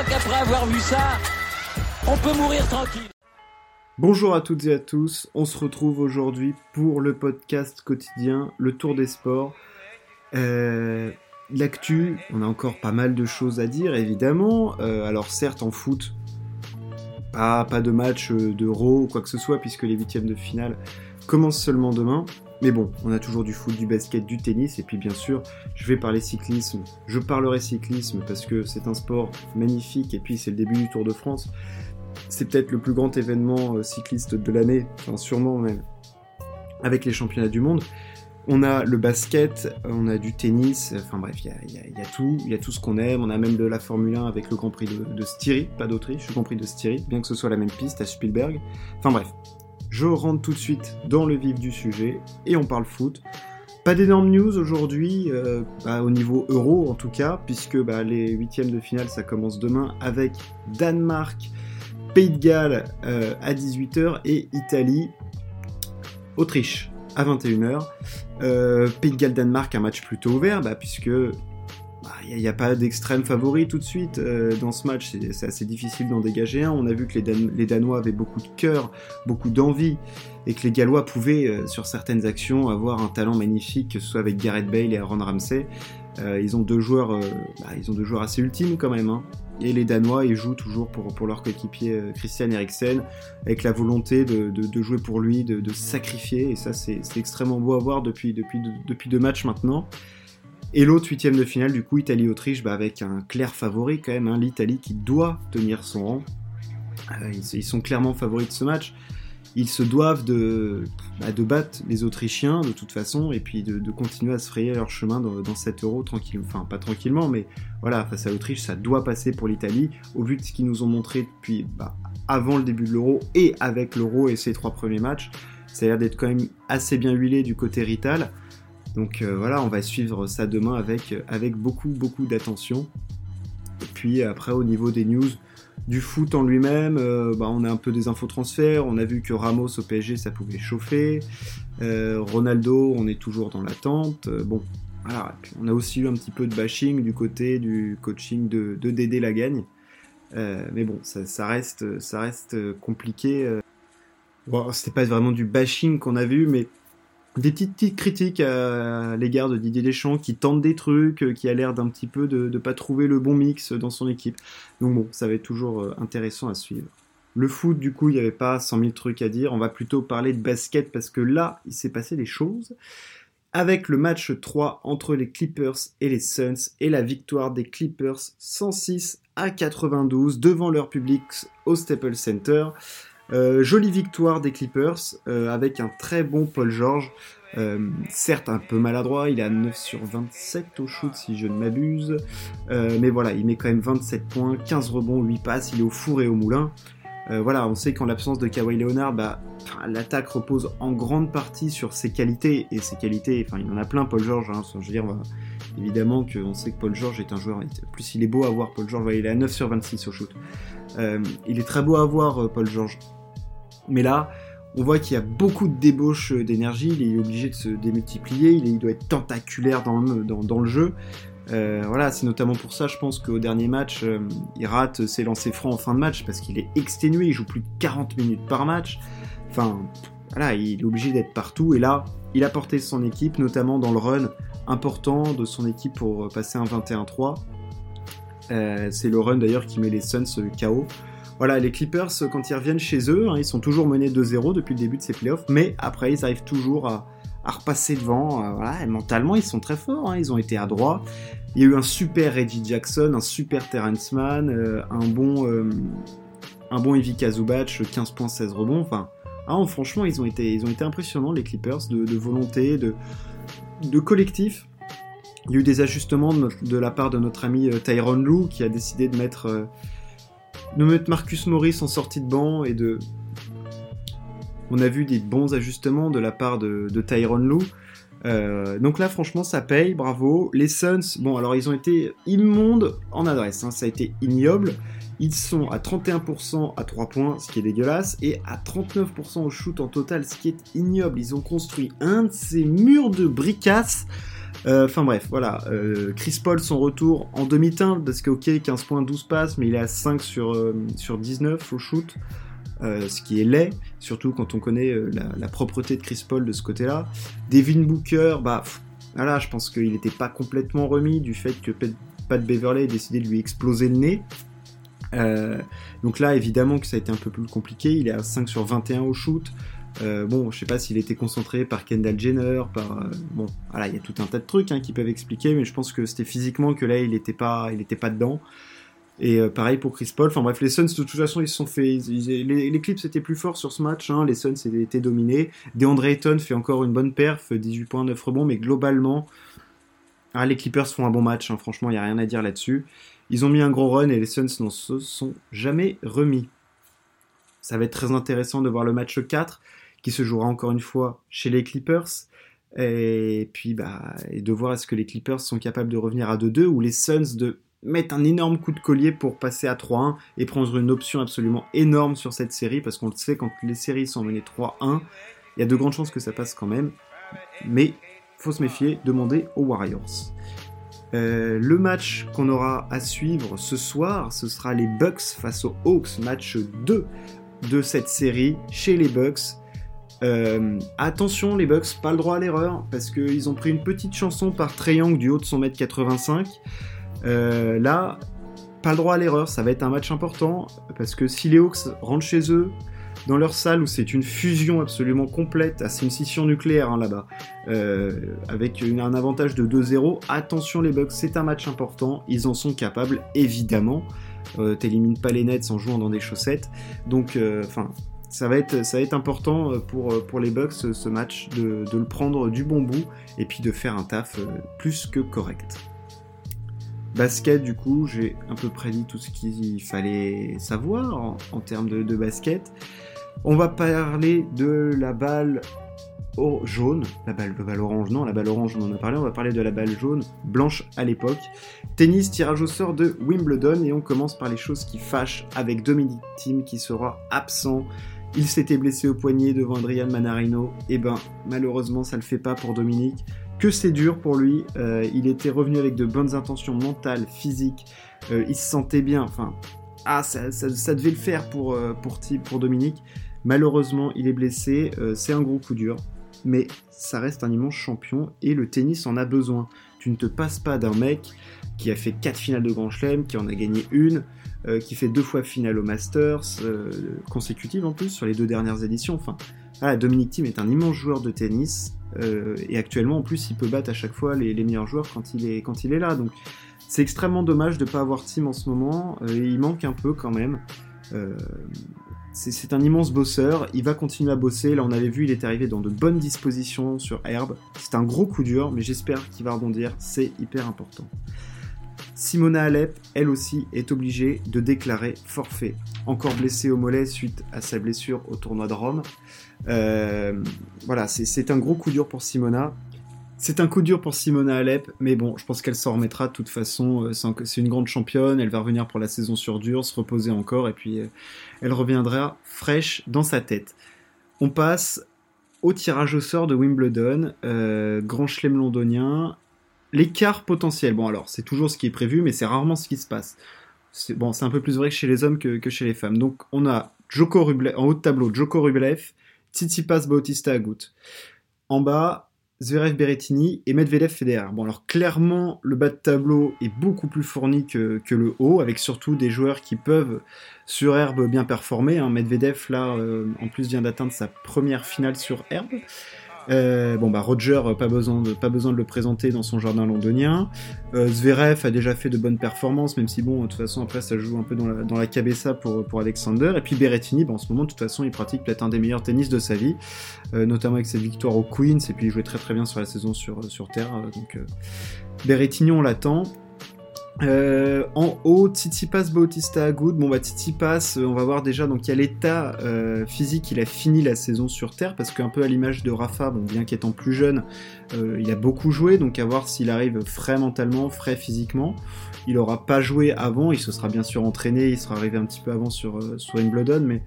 qu'après avoir vu ça, on peut mourir tranquille. Bonjour à toutes et à tous, on se retrouve aujourd'hui pour le podcast quotidien, le tour des sports. Euh, L'actu, on a encore pas mal de choses à dire évidemment. Euh, alors certes en foot, pas, pas de match euh, d'euro ou quoi que ce soit puisque les huitièmes de finale commencent seulement demain. Mais bon, on a toujours du foot, du basket, du tennis, et puis bien sûr, je vais parler cyclisme. Je parlerai cyclisme parce que c'est un sport magnifique, et puis c'est le début du Tour de France. C'est peut-être le plus grand événement euh, cycliste de l'année, enfin sûrement même, avec les championnats du monde. On a le basket, on a du tennis, enfin bref, il y a, tout, il y a tout ce qu'on aime. On a même de la Formule 1 avec le Grand Prix de, de Styrie, pas d'Autriche, le Grand Prix de Styrie, bien que ce soit la même piste à Spielberg. Enfin bref, je rentre tout de suite dans le vif du sujet et on parle foot. Pas d'énormes news aujourd'hui, euh, bah, au niveau euro en tout cas, puisque bah, les huitièmes de finale ça commence demain avec Danemark, Pays de Galles euh, à 18h et Italie, Autriche à 21h. Euh, Pays de Galles-Danemark, un match plutôt ouvert, bah, puisque il n'y a, pas d'extrême favori tout de suite euh, dans ce match, c'est assez difficile d'en dégager un. On a vu que les, Danois avaient beaucoup de cœur, beaucoup d'envie, et que les Gallois pouvaient, euh, sur certaines actions, avoir un talent magnifique, que ce soit avec Gareth Bale et Aaron Ramsey. ils, ont deux joueurs, bah, ils ont deux joueurs assez ultimes quand même. Hein. Et les Danois, ils jouent toujours pour, pour leur coéquipier euh, Christian Eriksen, avec la volonté de, de, jouer pour lui, de, de sacrifier. Et ça, c'est extrêmement beau à voir depuis, depuis, depuis deux matchs maintenant. Et l'autre huitième de finale, du coup, Italie-Autriche, bah, avec un clair favori quand même, hein, l'Italie qui doit tenir son rang. Euh, ils, sont clairement favoris de ce match ils se doivent de, bah, de battre les Autrichiens de toute façon et puis de, continuer à se frayer leur chemin dans, dans 7 euros tranquillement. Enfin, pas tranquillement, mais voilà, face à l'Autriche, ça doit passer pour l'Italie au vu de ce qu'ils nous ont montré depuis bah, avant le début de l'euro et avec l'euro et ses trois premiers matchs. Ça a l'air d'être quand même assez bien huilé du côté Rital. Donc euh, voilà, on va suivre ça demain avec, avec beaucoup, beaucoup d'attention. Et puis après, au niveau des news, du foot en lui-même, euh, bah, on a un peu des infos transferts. On a vu que Ramos au PSG, ça pouvait chauffer. Euh, Ronaldo, on est toujours dans l'attente. Euh, bon, voilà. on a aussi eu un petit peu de bashing du côté du coaching de, de Dédé Lagagne. mais bon, ça, reste, ça reste compliqué. Bon, c'était pas vraiment du bashing qu'on a vu, mais des petites, critiques à l'égard de Didier Deschamps qui tente des trucs, euh, qui a l'air d'un petit peu de ne pas trouver le bon mix dans son équipe. Donc bon, ça va être toujours euh, intéressant à suivre. Le foot, du coup, il n'y avait pas 100 000 trucs à dire. On va plutôt parler de basket parce que là, il s'est passé des choses. Avec le match 3 entre les Clippers et les Suns et la victoire des Clippers 106 à 92 devant leur public au Staples Center. Euh, jolie victoire des Clippers euh, avec un très bon Paul George. Euh, certes un peu maladroit, il est à 9 sur 27 au shoot si je ne m'abuse. mais voilà, il met quand même 27 points, 15 rebonds, 8 passes, il est au four et au moulin. voilà, on sait qu'en l'absence de Kawhi Leonard, bah, l'attaque repose en grande partie sur ses qualités. Et ses qualités, enfin il en a plein Paul George. Hein, je veux dire, évidemment qu'on sait que Paul George est un joueur. Plus il est beau à voir, Paul George, il est à 9 sur 26 au shoot. il est très beau à voir, Paul George. Mais là, on voit qu'il y a beaucoup de débauche d'énergie, il est obligé de se démultiplier, il, doit être tentaculaire dans le, jeu. Euh, voilà, c'est notamment pour ça, je pense qu'au dernier match, euh, il rate ses lancers francs en fin de match parce qu'il est exténué, il joue plus de 40 minutes par match. Enfin, voilà, il est obligé d'être partout et là, il a porté son équipe, notamment dans le run important de son équipe pour passer un 21-3. Euh, c'est le run d'ailleurs qui met les Suns KO. Voilà, les Clippers, quand ils reviennent chez eux, hein, ils sont toujours menés 2-0 depuis le début de ces playoffs, mais après, ils arrivent toujours à, repasser devant. Euh, voilà, et mentalement, ils sont très forts, hein, ils ont été à. Il y a eu un super Reggie Jackson, un super Terrence Mann, euh, un bon, euh, un bon Zubac, 15 points, 16 rebonds. Enfin, hein, franchement, ils ont, été, ils ont été impressionnants, les Clippers, de, volonté, de, collectif. Il y a eu des ajustements de, de la part de notre ami Tyron Lou qui a décidé de mettre de mettre Marcus Morris en sortie de banc et de. On a vu des bons ajustements de la part de, Tyron Lou. Euh, donc là, franchement, ça paye, bravo. Les Suns, bon, alors ils ont été immondes en adresse, hein, ça a été ignoble. Ils sont à 31% à 3 points, ce qui est dégueulasse, et à 39% au shoot en total, ce qui est ignoble. Ils ont construit un de ces murs de bricasses Enfin bref, voilà. Chris Paul, son retour en demi-teinte, parce que ok, 15 points, 12 passes, mais il est à 5 sur, sur 19 au shoot. ce qui est laid, surtout quand on connaît la, propreté de Chris Paul de ce côté-là. Devin Booker, bah voilà, je pense qu'il n'était pas complètement remis du fait que Pat Beverley ait décidé de lui exploser le nez. Euh, donc là, évidemment que ça a été un peu plus compliqué. Il est à 5 sur 21 au shoot. Euh, bon, je sais pas s'il était concentré par Kendall Jenner, par euh, bon, voilà, il y a tout un tas de trucs hein, qui peuvent expliquer, mais je pense que c'était physiquement que là, il n'était pas, il était pas dedans. Et pareil pour Chris Paul. Enfin bref, les Suns de toute façon ils se sont fait. les, Clips étaient plus forts sur ce match. Hein. les Suns étaient dominés. DeAndre Ayton fait encore une bonne perf, 18 points, 9 rebonds, mais globalement, ah, les Clippers font un bon match. Hein. franchement, il y a rien à dire là-dessus. Ils ont mis un gros run et les Suns n'en se sont jamais remis. Ça va être très intéressant de voir le match 4 qui se jouera encore une fois chez les Clippers. Et puis bah, de voir est-ce que les Clippers sont capables de revenir à 2-2 ou les Suns de mettre un énorme coup de collier pour passer à 3-1 et prendre une option absolument énorme sur cette série parce qu'on le sait quand les séries sont menées 3-1, il y a de grandes chances que ça passe quand même. Mais faut se méfier, demander aux Warriors. Euh, le match qu'on aura à suivre ce soir, ce sera les Bucks face aux Hawks, match 2 de cette série chez les Bucks. Euh, attention les Bucks, pas le droit à l'erreur, parce qu'ils ont pris une petite chanson par Young du haut de son mètre 85. Euh, là, pas le droit à l'erreur, ça va être un match important, parce que si les Hawks rentrent chez eux, dans leur salle où c'est une fusion absolument complète, c'est une scission nucléaire hein, là-bas, euh, avec un avantage de 2-0. Attention les Bucks, c'est un match important, ils en sont capables évidemment. Euh, T'élimines pas les Nets en jouant dans des chaussettes, donc enfin. Ça va, être, ça va être important pour, les Bucks ce match de, le prendre du bon bout et puis de faire un taf plus que correct. Basket, du coup, j'ai un peu prédit tout ce qu'il fallait savoir en, termes de, de, basket. On va parler de la balle jaune, la balle, la balle orange, non, la balle orange, on en a parlé, on va parler de la balle jaune, blanche à l'époque. Tennis, tirage au sort de Wimbledon, et on commence par les choses qui fâchent avec Dominic Thiem qui sera absent. Il s'était blessé au poignet devant Adrian Manarino, et ben malheureusement ça le fait pas pour Dominique. Que c'est dur pour lui, euh, il était revenu avec de bonnes intentions mentales, physiques, euh, il se sentait bien, enfin, ah ça, devait le faire pour, euh, pour, pour Dominique. Malheureusement, il est blessé, c'est un gros coup dur, mais ça reste un immense champion et le tennis en a besoin. Tu ne te passes pas d'un mec qui a fait 4 finales de Grand Chelem, qui en a gagné une, euh, qui fait deux fois finale au Masters, euh, consécutives en plus, sur les deux dernières éditions. Enfin, voilà, Dominique Thiem est un immense joueur de tennis, et actuellement en plus il peut battre à chaque fois les, meilleurs joueurs quand il est, quand il est là. Donc c'est extrêmement dommage de ne pas avoir Thiem en ce moment, il manque un peu quand même. C'est un immense bosseur, il va continuer à bosser. Là, on avait vu, il est arrivé dans de bonnes dispositions sur Herbe. C'est un gros coup dur, mais j'espère qu'il va rebondir, c'est hyper important. Simona Alep, elle aussi, est obligée de déclarer forfait. Encore blessée au mollet suite à sa blessure au tournoi de Rome. Euh, voilà, c'est un gros coup dur pour Simona. C'est un coup dur pour Simona Alep, mais bon, je pense qu'elle s'en remettra de toute façon. Euh, c'est une grande championne, elle va revenir pour la saison sur dur, se reposer encore, et puis euh, elle reviendra fraîche dans sa tête. On passe au tirage au sort de Wimbledon, Grand Chelem londonien. L'écart potentiel, bon alors, c'est toujours ce qui est prévu, mais c'est rarement ce qui se passe. C'est bon, c'est un peu plus vrai que chez les hommes que, chez les femmes. Donc on a Joko Rublev, en haut de tableau, Joko Rublev, Tsitsipas Bautista Agut. En bas, Zverev Berrettini et Medvedev Federer. Bon alors clairement le bas de tableau est beaucoup plus fourni que, le haut, avec surtout des joueurs qui peuvent sur herbe bien performer. Hein. Medvedev là euh, en plus vient d'atteindre sa première finale sur herbe. Euh, bon bah Roger, pas besoin, de, pas besoin de le présenter dans son jardin londonien. Euh, Zverev a déjà fait de bonnes performances, même si bon, de toute façon après ça joue un peu dans la, dans la cabessa pour, pour Alexander. Et puis Berrettini, bah, en ce moment de toute façon il pratique peut-être un des meilleurs tennis de sa vie, euh, notamment avec cette victoire au Queens, et puis il jouait très très bien sur la saison sur, sur Terre. donc Berrettini on l'attend. Euh, en haut, Tsitsipas Bautista Good. Bon bah Tsitsipas, euh, on va voir déjà donc il y a l'état euh, physique, il a fini la saison sur terre parce qu'un peu à l'image de Rafa, bon bien qu'étant plus jeune, il a beaucoup joué, donc à voir s'il arrive frais mentalement, frais physiquement. Il aura pas joué avant, il se sera bien sûr entraîné, il sera arrivé un petit peu avant sur, sur mais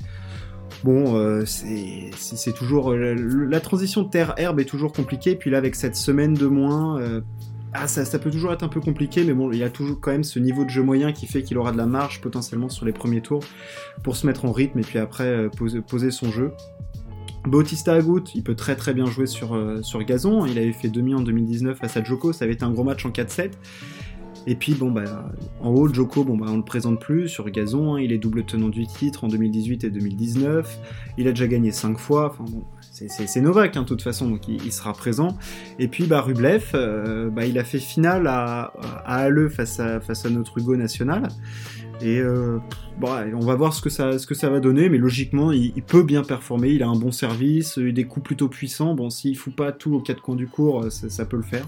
bon, c'est toujours la transition terre-herbe est toujours compliquée. Puis là avec cette semaine de moins ah, ça, peut toujours être un peu compliqué, mais bon, il a toujours quand même ce niveau de jeu moyen qui fait qu'il aura de la marge potentiellement sur les premiers tours pour se mettre en rythme et puis après euh, poser, son jeu. Bautista Agut, il peut très très bien jouer sur, euh, gazon. Il avait fait demi en 2019 face à Joko, ça avait été un gros match en 4-7. Et puis bon bah en haut Joko bon bah on le présente plus sur gazon, hein. il est double tenant du titre en 2018 et 2019, il a déjà gagné 5 fois, enfin bon c'est Novak hein, de toute façon donc il, sera présent. Et puis bah Rublev, euh, bah, il a fait finale à, à Halle face à, face à notre Hugo national. Et euh, on va voir ce que, ça, va donner, mais logiquement, il, peut bien performer. Il a un bon service, des coups plutôt puissants. Bon, s'il fout pas tout aux quatre coins du cours, ça, ça peut le faire.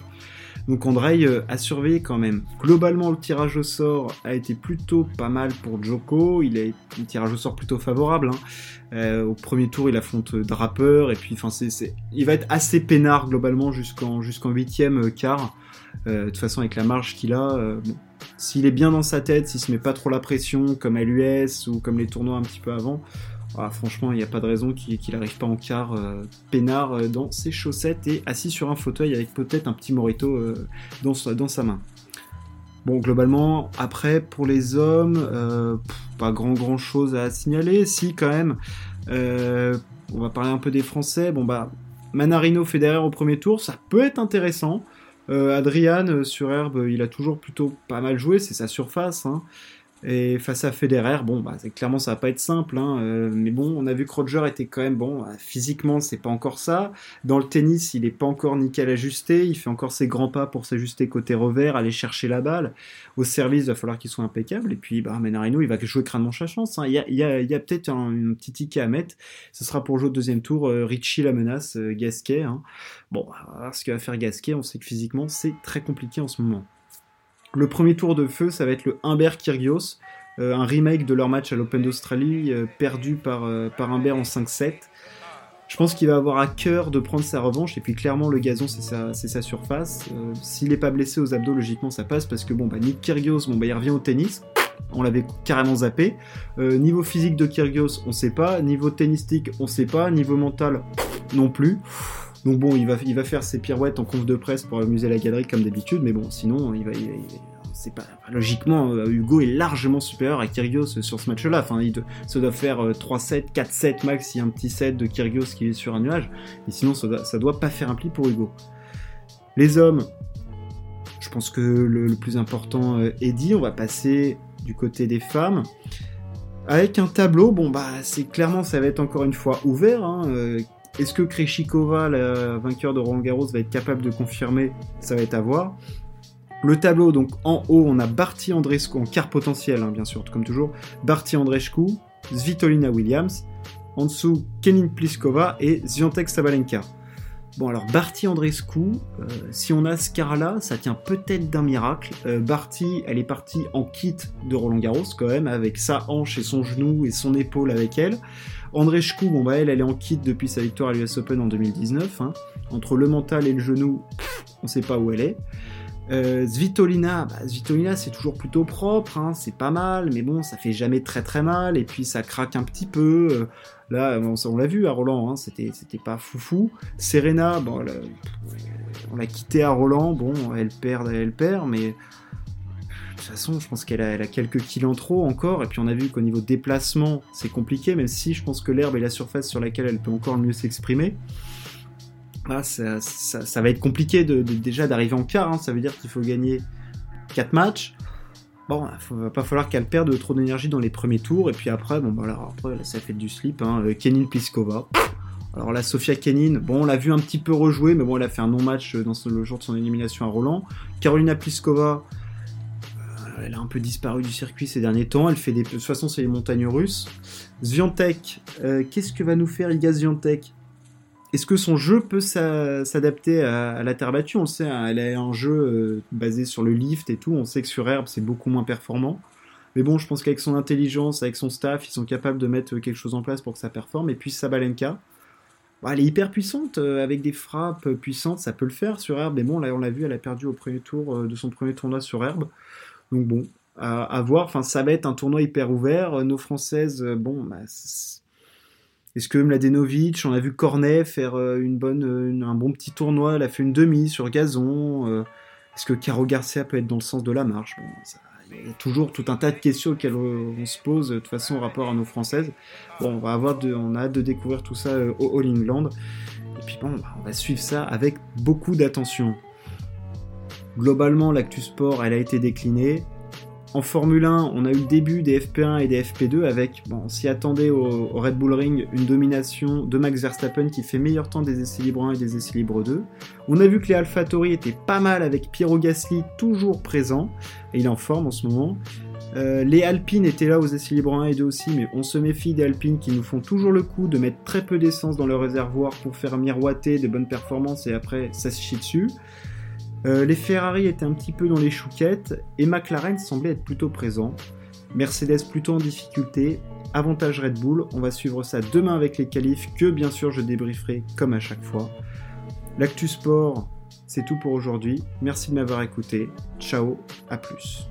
Donc Andrei euh, a surveillé quand même. Globalement, le tirage au sort a été plutôt pas mal pour Joko. Il a un tirage au sort plutôt favorable. Hein. Euh, au premier tour, il affronte Draper et puis, c'est, il va être assez peinard globalement jusqu'en jusqu'en huitième euh, quart. De toute façon, avec la marge qu'il a, s'il est bien dans sa tête, s'il se met pas trop la pression comme à l'US ou comme les tournois un petit peu avant, ah, franchement, il n'y a pas de raison qu'il n'arrive pas en quart euh, peinard euh, dans ses chaussettes et assis sur un fauteuil avec peut-être un petit morito euh, dans, dans, sa main. Bon, globalement, après, pour les hommes, pas grand grand chose à signaler. Si, quand même, on va parler un peu des Français. Bon, bah, Manarino Federer au premier tour, ça peut être intéressant. Adrian sur herbe, il a toujours plutôt pas mal joué, c'est sa surface. Hein. Et face à Federer, bon, bah, clairement ça va pas être simple, hein, euh, mais bon, on a vu que Roger était quand même bon. Euh, physiquement, c'est pas encore ça. Dans le tennis, il est pas encore nickel ajusté. Il fait encore ses grands pas pour s'ajuster côté revers, aller chercher la balle. Au service, il va falloir qu'il soit impeccable. Et puis, bah, Menarino, il va jouer crânement sa chance. Hein. Il y a, a, peut-être un, petit ticket à mettre. Ce sera pour jouer au deuxième tour. Euh, Richie la menace, Gasquet. Hein. Bon, on va ce qu'il va faire Gasquet. On sait que physiquement, c'est très compliqué en ce moment. Le premier tour de feu, ça va être le Humbert Kyrgios, euh, un remake de leur match à l'Open d'Australie, euh, perdu par, euh, par Humbert en 5-7. Je pense qu'il va avoir à cœur de prendre sa revanche, et puis clairement le gazon c'est sa, surface. S'il n'est pas blessé aux abdos, logiquement ça passe, parce que bon, bah, Nick Kyrgios, bon, bah, il revient au tennis, on l'avait carrément zappé. niveau physique de Kyrgios, on sait pas. Niveau tennistique, on sait pas. Niveau mental, non plus. Donc bon, il va, il va faire ses pirouettes en conf de presse pour amuser la galerie comme d'habitude, mais bon, sinon, il va, c'est pas logiquement euh, Hugo est largement supérieur à Kyrgios sur ce match-là. Enfin, il ça doit faire 3-7, 4-7 max, il y a un petit set de Kyrgios qui est sur un nuage. Et sinon, ça doit, doit pas faire un pli pour Hugo. Les hommes, je pense que le, plus important euh, est dit. On va passer du côté des femmes. Avec un tableau, bon bah c'est clairement ça va être encore une fois ouvert. Hein, euh, est-ce que Kreshikova, la vainqueur de Roland Garros, va être capable de confirmer Ça va être à voir. Le tableau, donc en haut, on a Barty Andrescu, en quart potentiel, hein, bien sûr, comme toujours. Barty Andrescu, Svitolina Williams. En dessous, Kenin Pliskova et Ziontek Sabalenka. Bon, alors Barty Andrescu, euh, si on a ce quart-là, ça tient peut-être d'un miracle. Euh, Barty, elle est partie en kit de Roland Garros, quand même, avec sa hanche et son genou et son épaule avec elle. Andrescu, bon bah elle, elle est en kit depuis sa victoire à l'US Open en 2019. Hein. Entre le mental et le genou, on sait pas où elle est. Euh, Svitolina, bah, c'est toujours plutôt propre, hein, c'est pas mal, mais bon, ça fait jamais très très mal, et puis ça craque un petit peu. Euh, là, on, l'a vu à Roland, hein, c'était, c'était pas foufou. Serena, bon, on l'a quitté à Roland, bon, elle perd, elle perd, mais façon, je pense qu'elle a, quelques kills en trop encore. Et puis on a vu qu'au niveau déplacement, c'est compliqué, même si je pense que l'herbe est la surface sur laquelle elle peut encore mieux s'exprimer. Ah, ça, va être compliqué déjà d'arriver en quart. Hein. Ça veut dire qu'il faut gagner 4 matchs. Bon, il va pas falloir qu'elle perde trop d'énergie dans les premiers tours. Et puis après, bon, bah, après, ça fait du slip. Hein. Euh, Kenin Pliskova. Alors la Sofia Kenin, bon, on l'a vu un petit peu rejouer, mais bon, elle a fait un non-match dans le jour de son élimination à Roland. Carolina Pliskova, elle a un peu disparu du circuit ces derniers temps. Elle fait des. De toute façon, c'est les montagnes russes. Zviantek, euh, qu'est-ce que va nous faire Iga Zviantek Est-ce que son jeu peut s'adapter à, la terre battue? On le sait, hein, elle a un jeu euh, basé sur le lift et tout. On sait que sur herbe, c'est beaucoup moins performant. Mais bon, je pense qu'avec son intelligence, avec son staff, ils sont capables de mettre quelque chose en place pour que ça performe. Et puis Sabalenka, bah, elle est hyper puissante, euh, avec des frappes puissantes, ça peut le faire sur herbe. Mais bon, là, on l'a vu, elle a perdu au premier tour de son premier tournoi sur herbe. Donc bon, à, voir. Enfin, ça va être un tournoi hyper ouvert. Euh, nos Françaises, euh, bon, bah, est-ce que Mladenovic, on a vu Cornet faire euh, une bonne, un bon petit tournoi, elle a fait une demi sur gazon. Est-ce que Caro Garcia peut être dans le sens de la marche? Bon, Il y a toujours tout un tas de questions auxquelles on se pose de toute façon au rapport à nos françaises. Bon, on va avoir on a hâte de découvrir tout ça au All England. Et puis bon, bah, on va suivre ça avec beaucoup d'attention. Globalement, l'actu sport, elle a été déclinée. En Formule 1, on a eu le début des FP1 et des FP2 avec, bon, on s'y attendait au, Red Bull Ring, une domination de Max Verstappen qui fait meilleur temps des essais libres 1 et des essais libres 2. On a vu que les AlphaTauri étaient pas mal avec Piero Gasly toujours présent, et il est en forme en ce moment. Euh, les Alpines étaient là aux essais libres 1 et 2 aussi, mais on se méfie des Alpines qui nous font toujours le coup de mettre très peu d'essence dans le réservoir pour faire miroiter des bonnes performances et après ça se chie dessus. Euh, les Ferrari étaient un petit peu dans les chouquettes et McLaren semblait être plutôt présent. Mercedes plutôt en difficulté. Avantage Red Bull, on va suivre ça demain avec les qualifs que bien sûr je débrieferai comme à chaque fois. L'actu sport, c'est tout pour aujourd'hui. Merci de m'avoir écouté. Ciao, à plus.